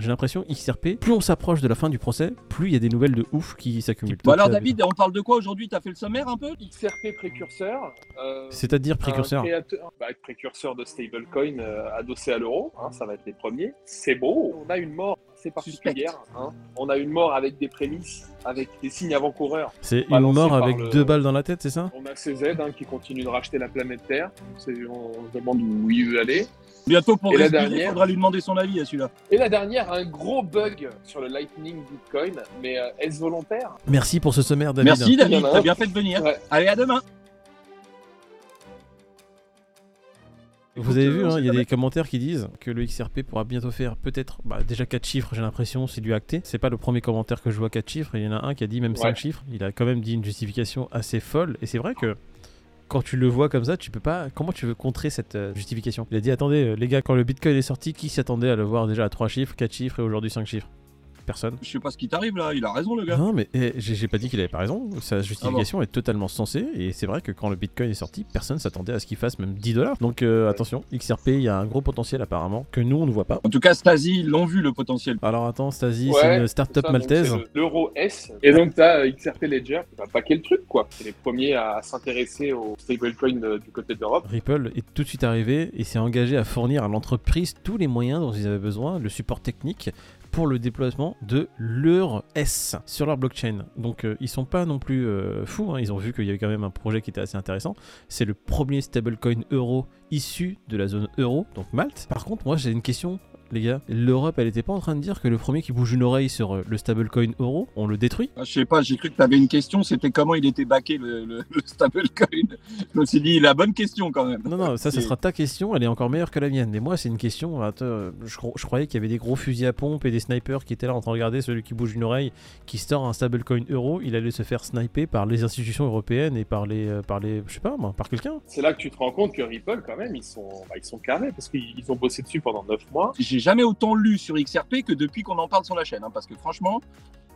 j'ai l'impression XRP, plus on s'approche de la fin du procès, plus il y a des nouvelles de ouf qui s'accumulent. Bon Donc, alors euh, David, on parle de quoi aujourd'hui? T'as fait le sommaire un peu? XRP précurseur. euh, C'est-à-dire précurseur. créateur- bah, précurseur de stablecoin euh, adossé à l'euro, hein, ça va être les premiers. C'est beau, on a une mort assez particulière. hein. On a une mort avec des prémices, avec des signes avant-coureurs. C'est une mort avec le- deux balles dans la tête, c'est ça? On a CZ hein, qui continue de racheter la planète Terre. C'est- On se demande où il veut aller. Bientôt pour Et la dernière faudra lui demander son avis à celui-là. Et la dernière, un gros bug sur le Lightning Bitcoin, mais euh, est-ce volontaire? Merci pour ce sommaire, David. Merci David, Il t'as un. bien fait de venir. Ouais. Allez, à demain. Vous avez vu, hein, il y a des commentaires qui disent que le XRP pourra bientôt faire peut-être bah, déjà 4 chiffres, j'ai l'impression, c'est du acté. C'est pas le premier commentaire que je vois 4 chiffres, il y en a un qui a dit même 5 Ouais. chiffres. Il a quand même dit une justification assez folle, et c'est vrai que quand tu le vois comme ça, tu peux pas. Comment tu veux contrer cette euh, justification? Il a dit attendez, euh, les gars, quand le Bitcoin est sorti, qui s'attendait à le voir déjà à 3 chiffres, 4 chiffres et aujourd'hui 5 chiffres? Personne. Je sais pas ce qui t'arrive là, il a raison le gars. Non, mais eh, j'ai pas dit qu'il avait pas raison. Sa justification est totalement sensée. Et c'est vrai que quand le Bitcoin est sorti, personne s'attendait à ce qu'il fasse même 10 dollars. Donc euh, attention, XRP, il y a un gros potentiel apparemment que nous on ne voit pas. En tout cas, Stasi, ils l'ont vu le potentiel. Alors attends, Stasi, Ouais, c'est une start-up ça, maltaise. L'euro S. Et donc, tu as XRP Ledger qui va paquer le truc, quoi. C'est les premiers à s'intéresser au stablecoin euh, du côté de l'Europe. Ripple est tout de suite arrivé et s'est engagé à fournir à l'entreprise tous les moyens dont ils avaient besoin, le support technique pour le déploiement de leur S sur leur blockchain. Donc euh, ils sont pas non plus euh, fous, hein. ils ont vu qu'il y avait quand même un projet qui était assez intéressant. C'est le premier stablecoin euro issu de la zone euro, donc Malte. Par contre, moi j'ai une question. Les gars, l'Europe, elle était pas en train de dire que le premier qui bouge une oreille sur euh, le stablecoin euro, on le détruit? Ah, je sais pas, j'ai cru que t'avais une question, c'était comment il était backé le, le, le stablecoin? Je me suis dit, la bonne question quand même. Non, non, ça, ça sera ta question, elle est encore meilleure que la mienne. Mais moi, c'est une question. attends, euh, je, cro- je croyais qu'il y avait des gros fusils à pompe et des snipers qui étaient là en train de regarder celui qui bouge une oreille, qui sort un stablecoin euro. Il allait se faire sniper par les institutions européennes et par les. euh, par les je sais pas, moi, par quelqu'un. C'est là que tu te rends compte que Ripple, quand même, ils sont, bah, ils sont carrés parce qu'ils ils ont bossé dessus pendant 9 mois. J'ai jamais autant lu sur XRP que depuis qu'on en parle sur la chaîne. hein, parce que franchement,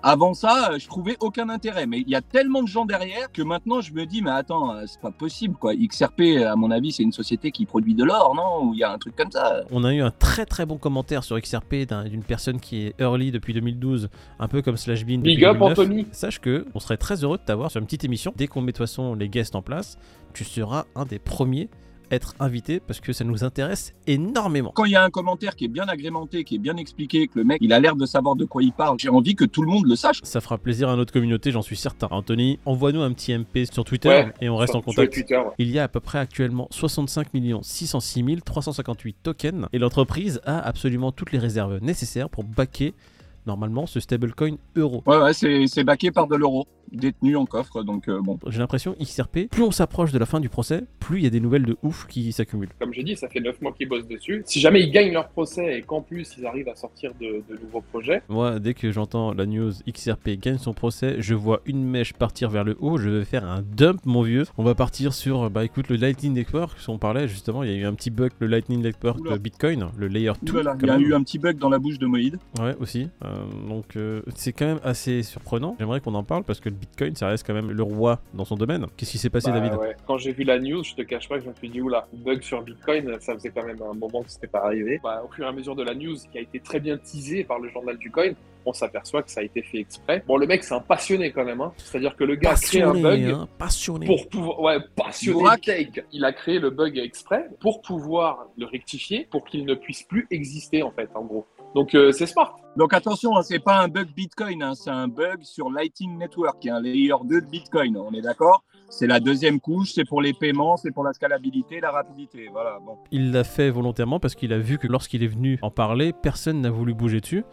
avant ça, euh, je trouvais aucun intérêt. Mais il y a tellement de gens derrière que maintenant je me dis, mais attends, euh, c'est pas possible quoi. XRP, à mon avis, c'est une société qui produit de l'or, non? Ou il y a un truc comme ça. On a eu un très très bon commentaire sur XRP d'un- d'une personne qui est early depuis 2012, un peu comme Slashbean depuis Big up, 2009. Anthony. Sache que on serait très heureux de t'avoir sur une petite émission. Dès qu'on met de toute façon les guests en place, tu seras un des premiers être invité parce que ça nous intéresse énormément. Quand il y a un commentaire qui est bien agrémenté, qui est bien expliqué, que le mec il a l'air de savoir de quoi il parle, j'ai envie que tout le monde le sache. Ça fera plaisir à notre communauté, j'en suis certain. Anthony, envoie-nous un petit MP sur Twitter Ouais, et on reste Sur- en contact. Sur Twitter. ouais. Il y a à peu près actuellement 65 606 358 tokens et l'entreprise a absolument toutes les réserves nécessaires pour backer normalement ce stablecoin euro. Ouais, ouais, c'est c'est baqué par de l'euro, détenu en coffre, donc euh, bon. J'ai l'impression XRP, plus on s'approche de la fin du procès, plus il y a des nouvelles de ouf qui s'accumulent. Comme j'ai dit, ça fait 9 mois qu'ils bossent dessus. Si jamais ils gagnent leur procès et qu'en plus ils arrivent à sortir de, de nouveaux projets, Moi, dès que j'entends la news XRP gagne son procès, je vois une mèche partir vers le haut, je vais faire un dump, mon vieux. On va partir sur, bah écoute, le Lightning Network, on parlait justement, il y a eu un petit bug, le Lightning Network Oula. de Bitcoin, le Layer 2. Oulala, il y a même. eu un petit bug dans la bouche de Moïd. Ouais, aussi. Euh, donc, euh, c'est quand même assez surprenant. J'aimerais qu'on en parle parce que Bitcoin, ça reste quand même le roi dans son domaine. Qu'est-ce qui s'est passé, bah, David? ouais. quand j'ai vu la news, je te cache pas que je me suis dit, oula, bug sur Bitcoin, ça faisait quand même un moment que c'était pas arrivé. Bah, au fur et à mesure de la news, qui a été très bien teasée par le journal du coin, on s'aperçoit que ça a été fait exprès. Bon, le mec, c'est un passionné quand même. Hein. C'est-à-dire que le gars a créé un bug. hein, passionné. pour pouvoir ouais passionné il a créé le bug exprès pour pouvoir le rectifier pour qu'il ne puisse plus exister en fait en gros donc euh, c'est smart Donc attention, hein, c'est pas un bug Bitcoin, hein, c'est un bug sur Lightning Network, qui est un layer 2 de Bitcoin, on est d'accord? C'est la deuxième couche, c'est pour les paiements, c'est pour la scalabilité, la rapidité, voilà. Bon. Il l'a fait volontairement parce qu'il a vu que lorsqu'il est venu en parler, personne n'a voulu bouger dessus.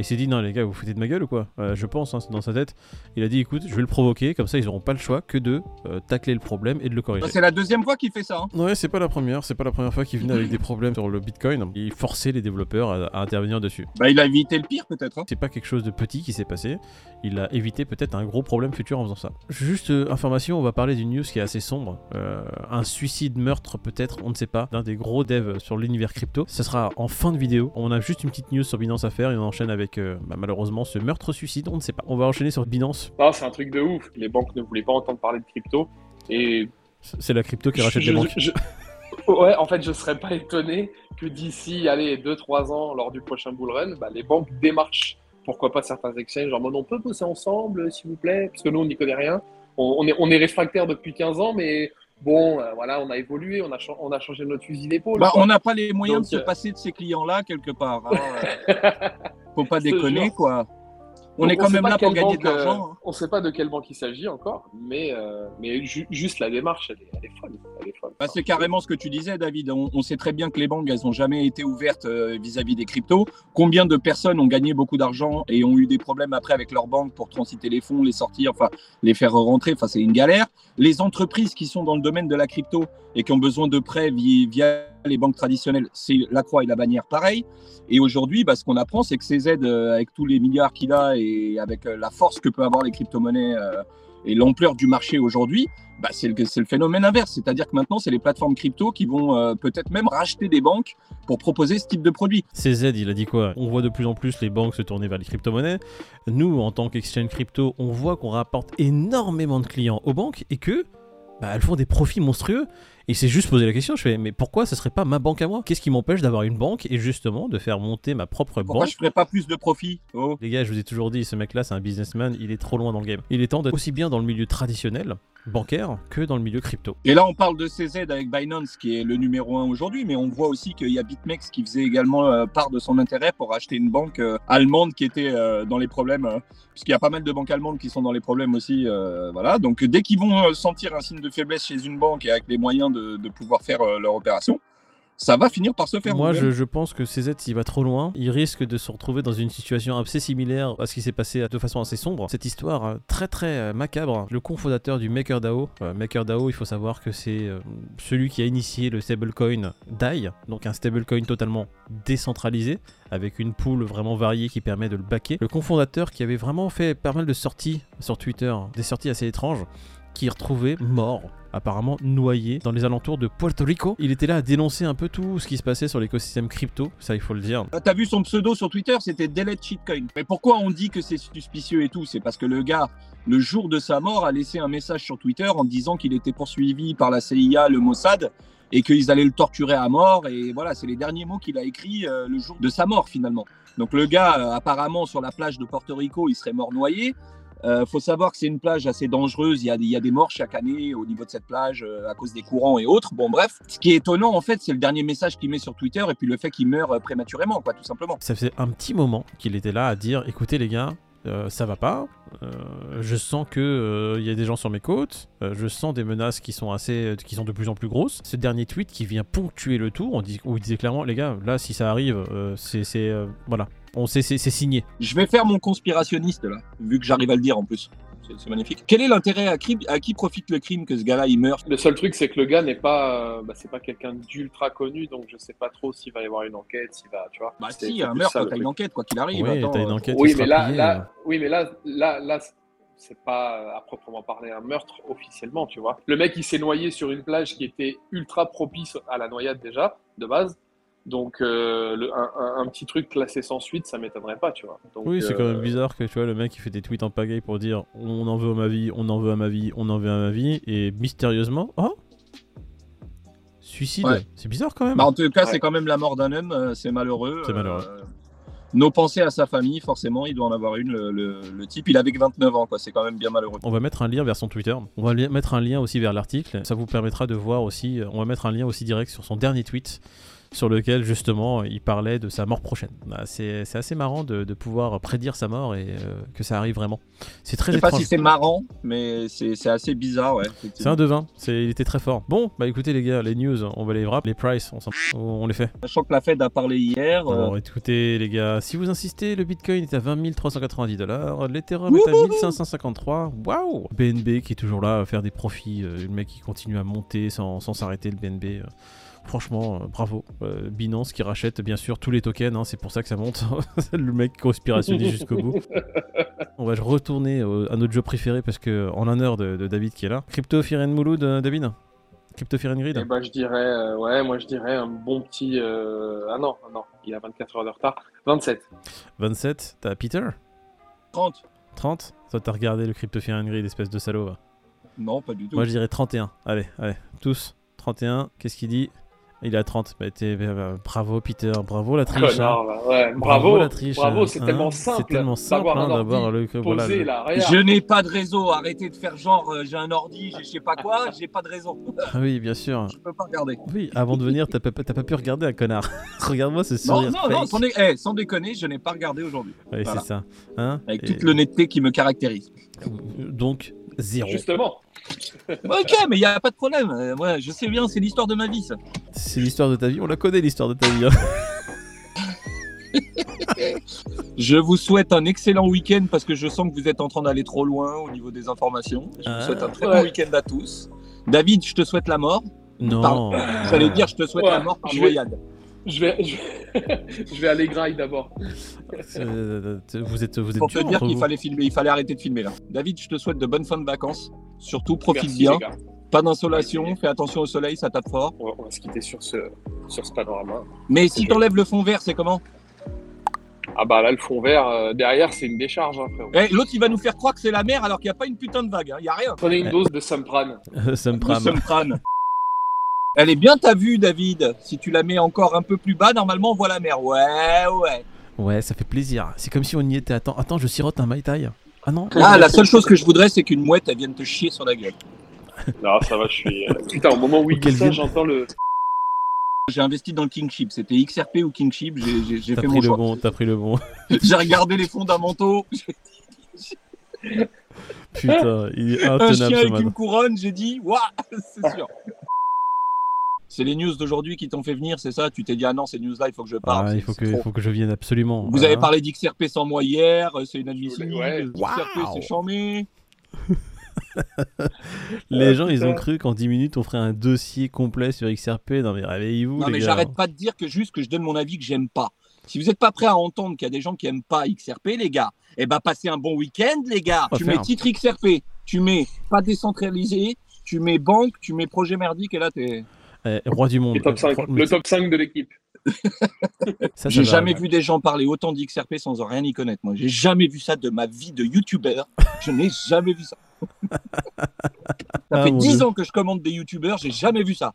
Et il s'est dit, non les gars, vous foutez de ma gueule ou quoi? Euh, Je pense, hein, c'est dans sa tête. Il a dit, écoute, je vais le provoquer, comme ça ils auront pas le choix que de euh, tacler le problème et de le corriger. Bah, c'est la deuxième fois qu'il fait ça. hein. Ouais, c'est pas la première, c'est pas la première fois qu'il venait avec des problèmes sur le Bitcoin. Il forçait les développeurs à, à intervenir dessus. Bah, il a évité le pire peut-être. hein. C'est pas quelque chose de petit qui s'est passé. Il a évité peut-être un gros problème futur en faisant ça. Juste euh, information, on va parler d'une news qui est assez sombre. Euh, un suicide, meurtre peut-être, on ne sait pas, d'un des gros devs sur l'univers crypto. Ce sera en fin de vidéo. On a juste une petite news sur Binance à faire et on enchaîne avec euh, bah, malheureusement ce meurtre-suicide, on ne sait pas. On va enchaîner sur Binance. non c'est un truc de ouf les banques ne voulaient pas entendre parler de crypto et C'est la crypto qui rachète je- les banques. je- Ouais, en fait, je serais pas étonné que d'ici, allez, 2-3 ans, lors du prochain bull run, bah, les banques démarchent. Pourquoi pas certains exchanges? En mode on peut bosser ensemble, s'il vous plaît, parce que nous, on n'y connaît rien. On, on est, on est réfractaire depuis 15 ans, mais bon, euh, voilà, on a évolué, on a, cha- on a changé notre fusil d'épaule. Bah, on n'a pas les moyens Donc, de se euh, passer de ces clients-là quelque part. hein, euh. Faut pas déconner, quoi. On Donc, est quand même là pour gagner de banque, euh, l'argent. hein. on ne sait pas de quelle banque il s'agit encore, mais, euh, mais ju- juste la démarche, elle est, elle est folle. Bah, c'est carrément ce que tu disais, David. On, on sait très bien que les banques, elles n'ont jamais été ouvertes euh, vis-à-vis des cryptos. Combien de personnes ont gagné beaucoup d'argent et ont eu des problèmes après avec leur banque pour transiter les fonds, les sortir, enfin les faire rentrer? Enfin, c'est une galère. Les entreprises qui sont dans le domaine de la crypto et qui ont besoin de prêts vi- via les banques traditionnelles, c'est la croix et la bannière pareil. Et aujourd'hui, bah, ce qu'on apprend, c'est que CZ, euh, avec tous les milliards qu'il a et avec euh, la force que peut avoir les crypto-monnaies euh, et l'ampleur du marché aujourd'hui, bah, c'est le, phénomène inverse. C'est-à-dire que maintenant, c'est les plateformes crypto qui vont euh, peut-être même racheter des banques pour proposer ce type de produit. CZ, il a dit quoi? On voit de plus en plus les banques se tourner vers les crypto-monnaies. Nous, en tant qu'exchange crypto, on voit qu'on rapporte énormément de clients aux banques et que bah, elles font des profits monstrueux. Et c'est juste poser la question, je fais, mais pourquoi ce serait pas ma banque à moi? Qu'est-ce qui m'empêche d'avoir une banque et justement de faire monter ma propre Pourquoi banque je ferais pas plus de profit oh. Les gars, je vous ai toujours dit, ce mec-là, c'est un businessman, il est trop loin dans le game. Il est temps d'être aussi bien dans le milieu traditionnel, bancaire, que dans le milieu crypto. Et là, on parle de CZ avec Binance, qui est le numéro un aujourd'hui, mais on voit aussi qu'il y a BitMEX qui faisait également euh, part de son intérêt pour acheter une banque euh, allemande qui était euh, dans les problèmes, puisqu'il y a pas mal de banques allemandes qui sont dans les problèmes aussi. voilà. Donc, dès qu'ils vont sentir un signe de faiblesse chez une banque et avec les moyens de, de pouvoir faire leur opération, ça va finir par se faire. Moi, je, je pense que CZ, s'il va trop loin, il risque de se retrouver dans une situation assez similaire à ce qui s'est passé de façon assez sombre. Cette histoire euh, très très euh, macabre. Le cofondateur du MakerDAO, euh, MakerDAO, il faut savoir que c'est euh, celui qui a initié le stablecoin DAI, donc un stablecoin totalement décentralisé, avec une pool vraiment variée qui permet de le backer. Le cofondateur qui avait vraiment fait pas mal de sorties sur Twitter, des sorties assez étranges, qui est retrouvé mort, apparemment noyé dans les alentours de Puerto Rico. Il était là à dénoncer un peu tout ce qui se passait sur l'écosystème crypto, ça il faut le dire. Ah, T'as vu son pseudo sur Twitter, c'était Delete Shitcoin. Mais pourquoi on dit que c'est suspicieux et tout? C'est parce que le gars, le jour de sa mort, a laissé un message sur Twitter en disant qu'il était poursuivi par la CIA, le Mossad, et qu'ils allaient le torturer à mort. Et voilà, c'est les derniers mots qu'il a écrits euh, le jour de sa mort finalement. Donc le gars, euh, apparemment, sur la plage de Porto Rico, il serait mort noyé. Euh, faut savoir que c'est une plage assez dangereuse. Il y, a des, morts chaque année au niveau de cette plage euh, à cause des courants et autres. Bon, bref. Ce qui est étonnant, en fait, c'est le dernier message qu'il met sur Twitter et puis le fait qu'il meurt euh, prématurément, quoi, tout simplement. Ça faisait un petit moment qu'il était là à dire écoutez les gars, euh, ça va pas. Euh, je sens que euh, il y a des gens sur mes côtes. Euh, je sens des menaces qui sont assez, qui sont de plus en plus grosses. Ce dernier tweet qui vient ponctuer le tout, on dit, où il disait clairement les gars, là si ça arrive, euh, c'est, euh, voilà, on sait, c'est, c'est signé. Je vais faire mon conspirationniste, là, vu que j'arrive à le dire en plus. C'est- magnifique. Quel est l'intérêt à, qui- à qui profite le crime que ce gars-là, il meurt? Le seul truc, c'est que le gars n'est pas, euh, bah, c'est pas quelqu'un d'ultra connu, donc je sais pas trop s'il va y avoir une enquête, s'il va, tu vois. Bah si, c'est un plus meurtre, ça, le t'as une enquête, quoi qu'il arrive. Oui, Attends, t'as une euh, enquête Oui, mais là, euh. oui, mais là, là, là, c'est pas à proprement parler un meurtre officiellement, tu vois. Le mec, il s'est noyé sur une plage qui était ultra propice à la noyade déjà, de base. Donc, euh, le- un, un- un petit truc classé sans suite, ça m'étonnerait pas, tu vois. Donc, Oui, c'est quand euh, même bizarre que tu vois le mec qui fait des tweets en pagaille pour dire on en veut à ma vie, on en veut à ma vie, on en veut à ma vie, et mystérieusement, oh Suicide, Ouais. c'est bizarre quand même. Bah, en tout cas, Ouais. c'est quand même la mort d'un homme, euh, c'est malheureux. C'est malheureux. Euh, nos pensées à sa famille, forcément, il doit en avoir une. Le, le- le type, il avait que 29 ans, quoi. C'est quand même bien malheureux. On va mettre un lien vers son Twitter. On va mettre un lien aussi vers l'article. Ça vous permettra de voir aussi. euh, On va mettre un lien aussi direct sur son dernier tweet, sur lequel justement il parlait de sa mort prochaine. Bah, c'est assez marrant de, de pouvoir prédire sa mort et euh, que ça arrive vraiment. C'est très Je sais pas si c'est marrant, mais c'est assez bizarre, ouais. C'est un devin. Il était très fort. Bon, bah écoutez les gars, les news, on va les wrap, les prices, on, les fait. Sachant que la Fed a parlé hier. euh, Bon, écoutez les gars, si vous insistez, le Bitcoin est à 20 390 dollars, l'Ethereum est à Wouhou 1553. Waouh BNB qui est toujours là à faire des profits, euh, le mec qui continue à monter sans sans s'arrêter, le BNB. Franchement, euh, bravo. Euh, Binance qui rachète bien sûr tous les tokens, hein, c'est pour ça que ça monte. le mec conspirationniste jusqu'au bout. On va retourner au- à notre jeu préféré parce que en l'honneur de, de David qui est là. Crypto Fear and Mouloud, David Crypto Fear and Grid Eh ben, je dirais, euh, ouais, moi je dirais un bon petit. euh, Ah non, non, il a 24 heures de retard. 27. 27, t'as Peter 30 30 Toi t'as regardé le Crypto Fear and Grid, espèce de salaud. va. Non, pas du tout. Moi je dirais 31. Allez, allez, tous. 31, qu'est-ce qu'il dit? Il est à 30. Bah, t'es- bah, bravo, Peter. Bravo, la triche. hein. Connard, là. Ouais, bravo, la triche. bravo, hein. c'est tellement Hein, simple C'est tellement simple d'avoir hein, le. posé voilà, le- là, regarde. Je n'ai pas de réseau. Arrêtez de faire genre euh, j'ai un ordi, j'ai je sais pas quoi, j'ai pas de réseau. Ah oui, bien sûr. Je peux pas regarder. Oui, avant de venir, t'as pas, t'as pas pu regarder un connard. Regarde-moi ce Non, sourire. non, non, fake. sans, dé- eh, sans déconner, je n'ai pas regardé aujourd'hui. Voilà. c'est ça. Hein Avec Et- toute l'honnêteté qui me caractérise. Donc, zéro. Justement. Ok, mais il y a pas de problème. Euh, ouais, je sais bien, c'est l'histoire de ma vie, ça. C'est l'histoire de ta vie. On la connaît, l'histoire de ta vie. hein. Je vous souhaite un excellent week-end parce que je sens que vous êtes en train d'aller trop loin au niveau des informations. Je vous Ah, souhaite un très ouais. bon week-end à tous. David, je te souhaite la mort. Non. J'allais dire, je te souhaite Ouais, la mort par je vais- noyade. Je vais, je vais, je vais aller graille d'abord. Euh, Vous êtes, vous êtes Pour te dire qu'il fallait filmer, il fallait arrêter de filmer là. David, je te souhaite de bonnes fins de vacances. Surtout, profite Merci, bien. Pas d'insolation, fais attention au soleil, ça tape fort. On va, on va se quitter sur ce, sur ce panorama. Mais si t'enlèves le fond vert, c'est comment? Ah bah là, le fond vert, euh, derrière, c'est une décharge, hein, frérot. Eh, L'autre, il va nous faire croire que c'est la mer alors qu'il n'y a pas une putain de vague. hein. Il n'y a rien. Prenez une dose de Sampran. Crâne. Elle est bien ta vue, David. Si tu la mets encore un peu plus bas, normalement, on voit la mer. Ouais, ouais. Ouais, ça fait plaisir. C'est comme si on y était. Attends, attends, je sirote un Mai Tai. Ah non Ah, la seule chose que je voudrais, c'est qu'une mouette, elle vienne te chier sur la gueule. Non, ça va, je suis. euh, Putain, au moment où il dit ça, j'entends le. J'ai investi dans le Kingship. C'était XRP ou Kingship. J'ai- fait pris mon le choix. bon, t'as pris le bon. J'ai regardé les fondamentaux. Putain, il est Un intenable chien ce avec une couronne. J'ai dit, waouh, c'est sûr. C'est les news d'aujourd'hui qui t'ont fait venir, c'est ça? Tu t'es dit, ah non, ces news-là, il faut que je parle. Ah, il c'est- faut que, trop. faut que je vienne absolument. Vous avez Hein parlé d'XRP sans moi hier, euh, c'est inadmissible. Ouais. XRP, Waouh. c'est chambé. Les Ah, gens, ils ont cru qu'en 10 minutes, on ferait un dossier complet sur XRP. Non, mais réveillez-vous, Non, les mais j'arrête pas de dire que juste que je donne mon avis que j'aime pas. Si vous n'êtes pas prêt à entendre qu'il y a des gens qui aiment pas XRP, les gars, eh ben passez un bon week-end, les gars. Va tu faire. mets titre XRP, tu mets pas décentralisé, tu mets banque, tu mets projet merdique, et là, t'es. Eh, roi du monde. Le top 5, Euh, mais le top 5 de l'équipe. J'ai jamais vu des gens parler autant d'XRP sans en rien y connaître. Moi, j'ai jamais vu ça de ma vie de YouTuber. Je n'ai jamais vu ça. ça Ah, fait mon 10 Dieu. ans que je commande des YouTubers, j'ai jamais vu ça.